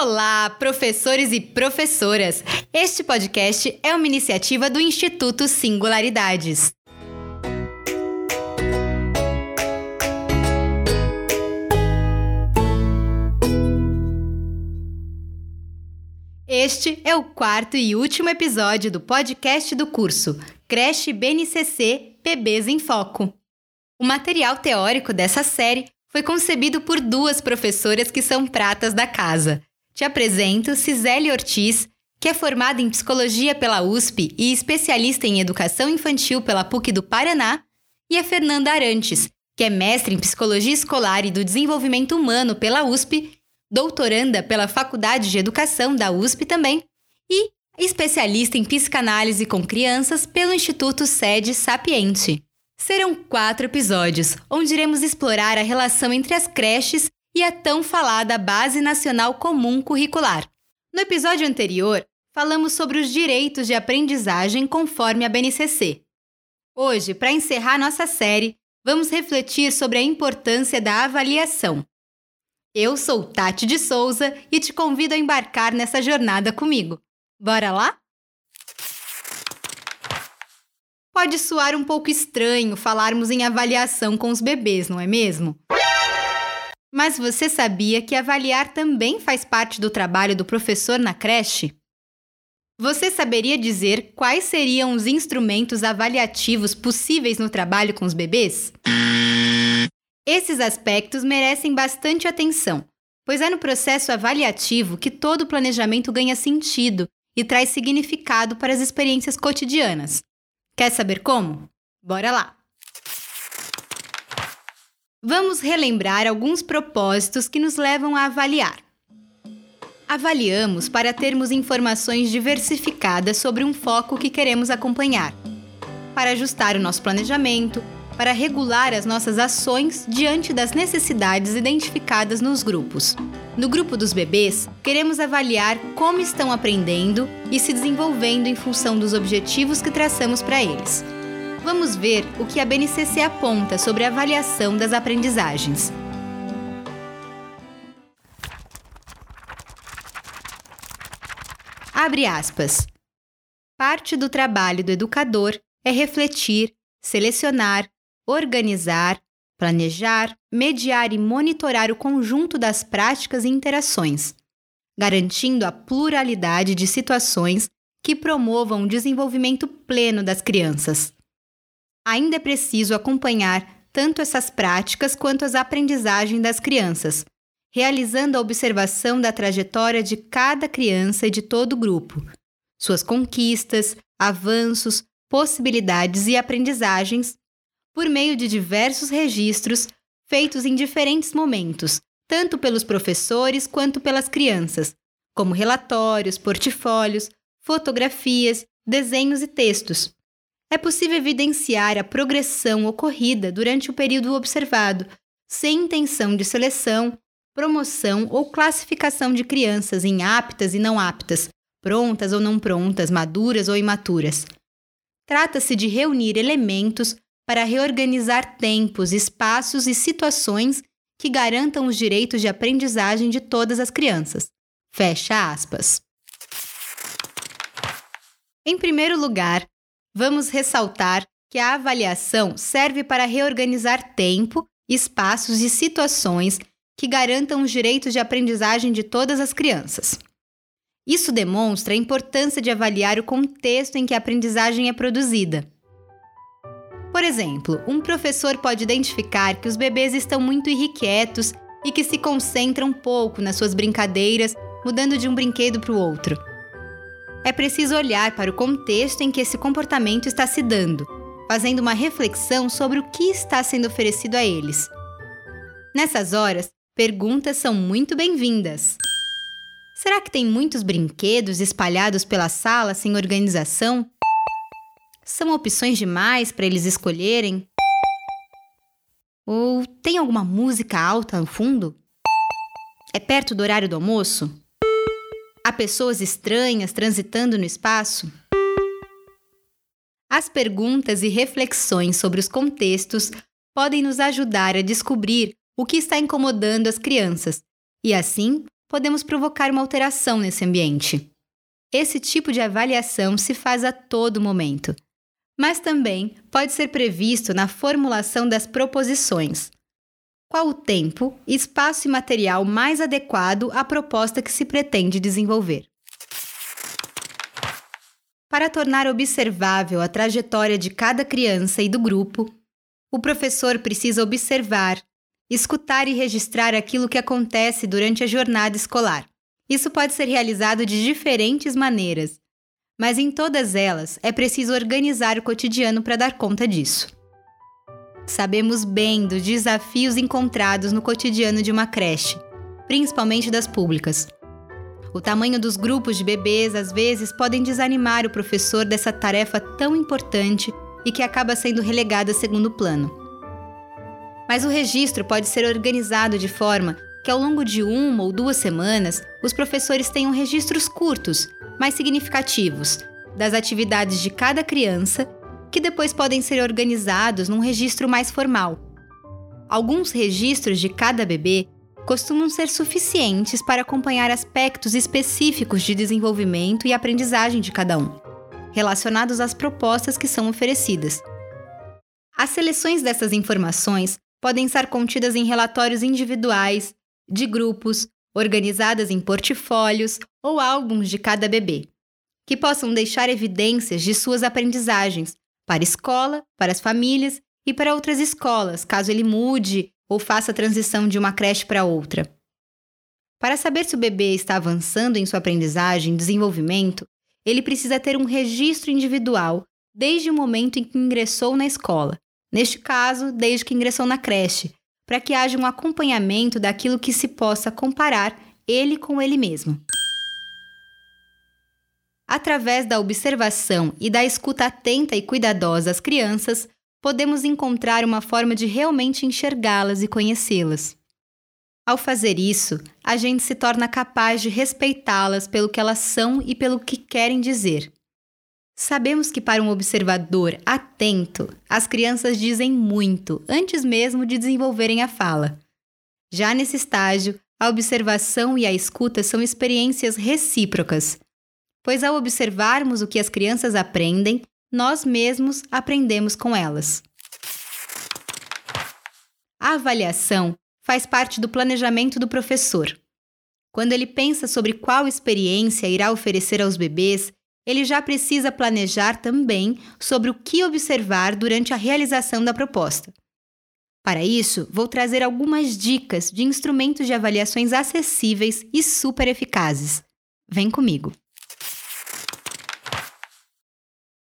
Olá, professores e professoras! Este podcast é uma iniciativa do Instituto Singularidades. Este é o quarto e último episódio do podcast do curso Creche BNCC PBs em Foco. O material teórico dessa série foi concebido por duas professoras que são pratas da casa. Te apresento Cisele Ortiz, que é formada em psicologia pela USP e especialista em educação infantil pela PUC do Paraná, e a Fernanda Arantes, que é mestre em psicologia escolar e do desenvolvimento humano pela USP, doutoranda pela Faculdade de Educação da USP também, e especialista em psicanálise com crianças pelo Instituto Sede Sapiente. Serão quatro episódios, onde iremos explorar a relação entre as creches e a tão falada Base Nacional Comum Curricular. No episódio anterior, falamos sobre os direitos de aprendizagem conforme a BNCC. Hoje, para encerrar nossa série, vamos refletir sobre a importância da avaliação. Eu sou Tati de Souza e te convido a embarcar nessa jornada comigo. Bora lá? Pode soar um pouco estranho falarmos em avaliação com os bebês, não é mesmo? Mas você sabia que avaliar também faz parte do trabalho do professor na creche? Você saberia dizer quais seriam os instrumentos avaliativos possíveis no trabalho com os bebês? Esses aspectos merecem bastante atenção, pois é no processo avaliativo que todo planejamento ganha sentido e traz significado para as experiências cotidianas. Quer saber como? Bora lá! Vamos relembrar alguns propósitos que nos levam a avaliar. Avaliamos para termos informações diversificadas sobre um foco que queremos acompanhar, para ajustar o nosso planejamento, para regular as nossas ações diante das necessidades identificadas nos grupos. No grupo dos bebês, queremos avaliar como estão aprendendo e se desenvolvendo em função dos objetivos que traçamos para eles. Vamos ver o que a BNCC aponta sobre a avaliação das aprendizagens. Abre aspas. Parte do trabalho do educador é refletir, selecionar, organizar, planejar, mediar e monitorar o conjunto das práticas e interações, garantindo a pluralidade de situações que promovam o desenvolvimento pleno das crianças. Ainda é preciso acompanhar tanto essas práticas quanto as aprendizagens das crianças, realizando a observação da trajetória de cada criança e de todo o grupo, suas conquistas, avanços, possibilidades e aprendizagens por meio de diversos registros feitos em diferentes momentos, tanto pelos professores quanto pelas crianças, como relatórios, portfólios, fotografias, desenhos e textos. É possível evidenciar a progressão ocorrida durante o período observado, sem intenção de seleção, promoção ou classificação de crianças em aptas e não aptas, prontas ou não prontas, maduras ou imaturas. Trata-se de reunir elementos para reorganizar tempos, espaços e situações que garantam os direitos de aprendizagem de todas as crianças. Fecha aspas. Em primeiro lugar, vamos ressaltar que a avaliação serve para reorganizar tempo, espaços e situações que garantam os direitos de aprendizagem de todas as crianças. Isso demonstra a importância de avaliar o contexto em que a aprendizagem é produzida por exemplo, um professor pode identificar que os bebês estão muito irrequietos e que se concentram pouco nas suas brincadeiras, mudando de um brinquedo para o outro. É preciso olhar para o contexto em que esse comportamento está se dando, fazendo uma reflexão sobre o que está sendo oferecido a eles. Nessas horas, perguntas são muito bem-vindas. Será que tem muitos brinquedos espalhados pela sala sem organização? São opções demais para eles escolherem? Ou tem alguma música alta no fundo? É perto do horário do almoço? Há pessoas estranhas transitando no espaço? As perguntas e reflexões sobre os contextos podem nos ajudar a descobrir o que está incomodando as crianças e, assim, podemos provocar uma alteração nesse ambiente. Esse tipo de avaliação se faz a todo momento, mas também pode ser previsto na formulação das proposições. Qual o tempo, espaço e material mais adequado à proposta que se pretende desenvolver? Para tornar observável a trajetória de cada criança e do grupo, o professor precisa observar, escutar e registrar aquilo que acontece durante a jornada escolar. Isso pode ser realizado de diferentes maneiras, mas em todas elas é preciso organizar o cotidiano para dar conta disso. Sabemos bem dos desafios encontrados no cotidiano de uma creche, principalmente das públicas. O tamanho dos grupos de bebês às vezes podem desanimar o professor dessa tarefa tão importante e que acaba sendo relegada a segundo plano. Mas o registro pode ser organizado de forma que, ao longo de uma ou duas semanas, os professores tenham registros curtos, mais significativos, das atividades de cada criança, que depois podem ser organizados num registro mais formal. Alguns registros de cada bebê costumam ser suficientes para acompanhar aspectos específicos de desenvolvimento e aprendizagem de cada um, relacionados às propostas que são oferecidas. As seleções dessas informações podem estar contidas em relatórios individuais, de grupos, organizadas em portfólios ou álbuns de cada bebê, que possam deixar evidências de suas aprendizagens para a escola, para as famílias e para outras escolas, caso ele mude ou faça a transição de uma creche para outra. Para saber se o bebê está avançando em sua aprendizagem e desenvolvimento, ele precisa ter um registro individual desde o momento em que ingressou na escola, neste caso, desde que ingressou na creche, para que haja um acompanhamento daquilo que se possa comparar ele com ele mesmo. Através da observação e da escuta atenta e cuidadosa às crianças, podemos encontrar uma forma de realmente enxergá-las e conhecê-las. Ao fazer isso, a gente se torna capaz de respeitá-las pelo que elas são e pelo que querem dizer. Sabemos que, para um observador atento, as crianças dizem muito antes mesmo de desenvolverem a fala. Já nesse estágio, a observação e a escuta são experiências recíprocas, pois ao observarmos o que as crianças aprendem, nós mesmos aprendemos com elas. A avaliação faz parte do planejamento do professor. Quando ele pensa sobre qual experiência irá oferecer aos bebês, ele já precisa planejar também sobre o que observar durante a realização da proposta. Para isso, vou trazer algumas dicas de instrumentos de avaliações acessíveis e super eficazes. Vem comigo!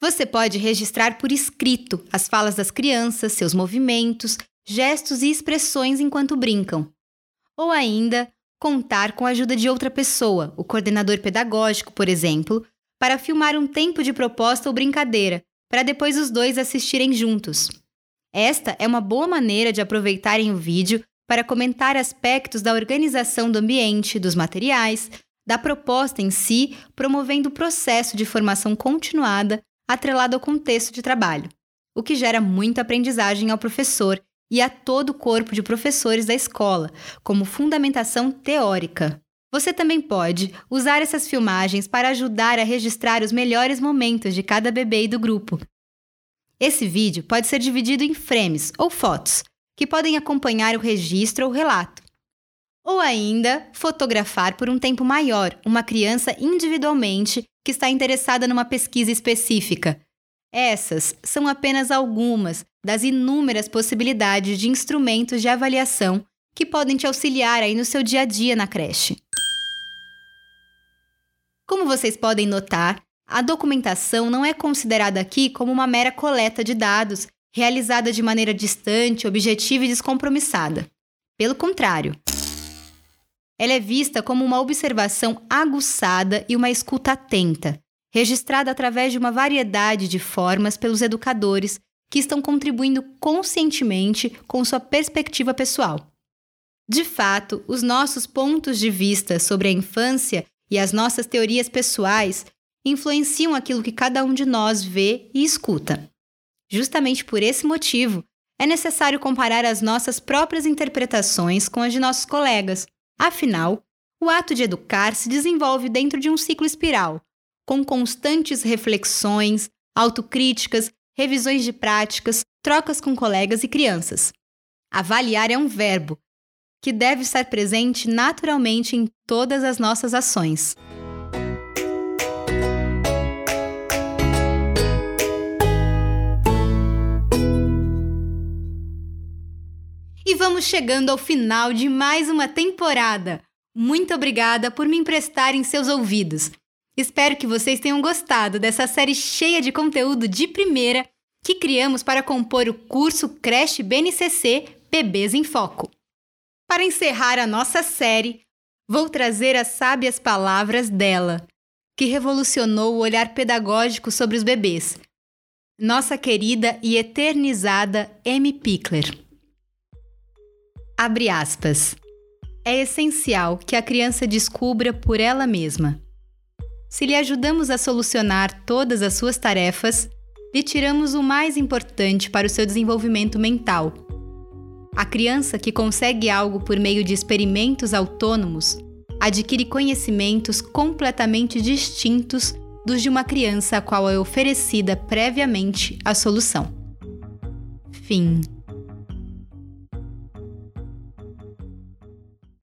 Você pode registrar por escrito as falas das crianças, seus movimentos, gestos e expressões enquanto brincam. Ou ainda, contar com a ajuda de outra pessoa, o coordenador pedagógico, por exemplo, para filmar um tempo de proposta ou brincadeira, para depois os dois assistirem juntos. Esta é uma boa maneira de aproveitarem o vídeo para comentar aspectos da organização do ambiente, dos materiais, da proposta em si, promovendo o processo de formação continuada atrelado ao contexto de trabalho, o que gera muita aprendizagem ao professor e a todo o corpo de professores da escola, como fundamentação teórica. Você também pode usar essas filmagens para ajudar a registrar os melhores momentos de cada bebê e do grupo. Esse vídeo pode ser dividido em frames ou fotos, que podem acompanhar o registro ou relato. Ou ainda, fotografar por um tempo maior uma criança individualmente que está interessada numa pesquisa específica. Essas são apenas algumas das inúmeras possibilidades de instrumentos de avaliação que podem te auxiliar aí no seu dia a dia na creche. Como vocês podem notar, a documentação não é considerada aqui como uma mera coleta de dados realizada de maneira distante, objetiva e descompromissada. Pelo contrário, ela é vista como uma observação aguçada e uma escuta atenta, registrada através de uma variedade de formas pelos educadores que estão contribuindo conscientemente com sua perspectiva pessoal. De fato, os nossos pontos de vista sobre a infância e as nossas teorias pessoais influenciam aquilo que cada um de nós vê e escuta. Justamente por esse motivo, é necessário comparar as nossas próprias interpretações com as de nossos colegas Afinal, o ato de educar se desenvolve dentro de um ciclo espiral, com constantes reflexões, autocríticas, revisões de práticas, trocas com colegas e crianças. Avaliar é um verbo que deve estar presente naturalmente em todas as nossas ações. Vamos chegando ao final de mais uma temporada. Muito obrigada por me emprestarem seus ouvidos. Espero que vocês tenham gostado dessa série cheia de conteúdo de primeira que criamos para compor o curso Creche BNCC Bebês em Foco. Para encerrar a nossa série, vou trazer as sábias palavras dela, que revolucionou o olhar pedagógico sobre os bebês, nossa querida e eternizada Amy Pickler. Abre aspas. É essencial que a criança descubra por ela mesma. Se lhe ajudamos a solucionar todas as suas tarefas, lhe tiramos o mais importante para o seu desenvolvimento mental. A criança que consegue algo por meio de experimentos autônomos adquire conhecimentos completamente distintos dos de uma criança a qual é oferecida previamente a solução. Fim.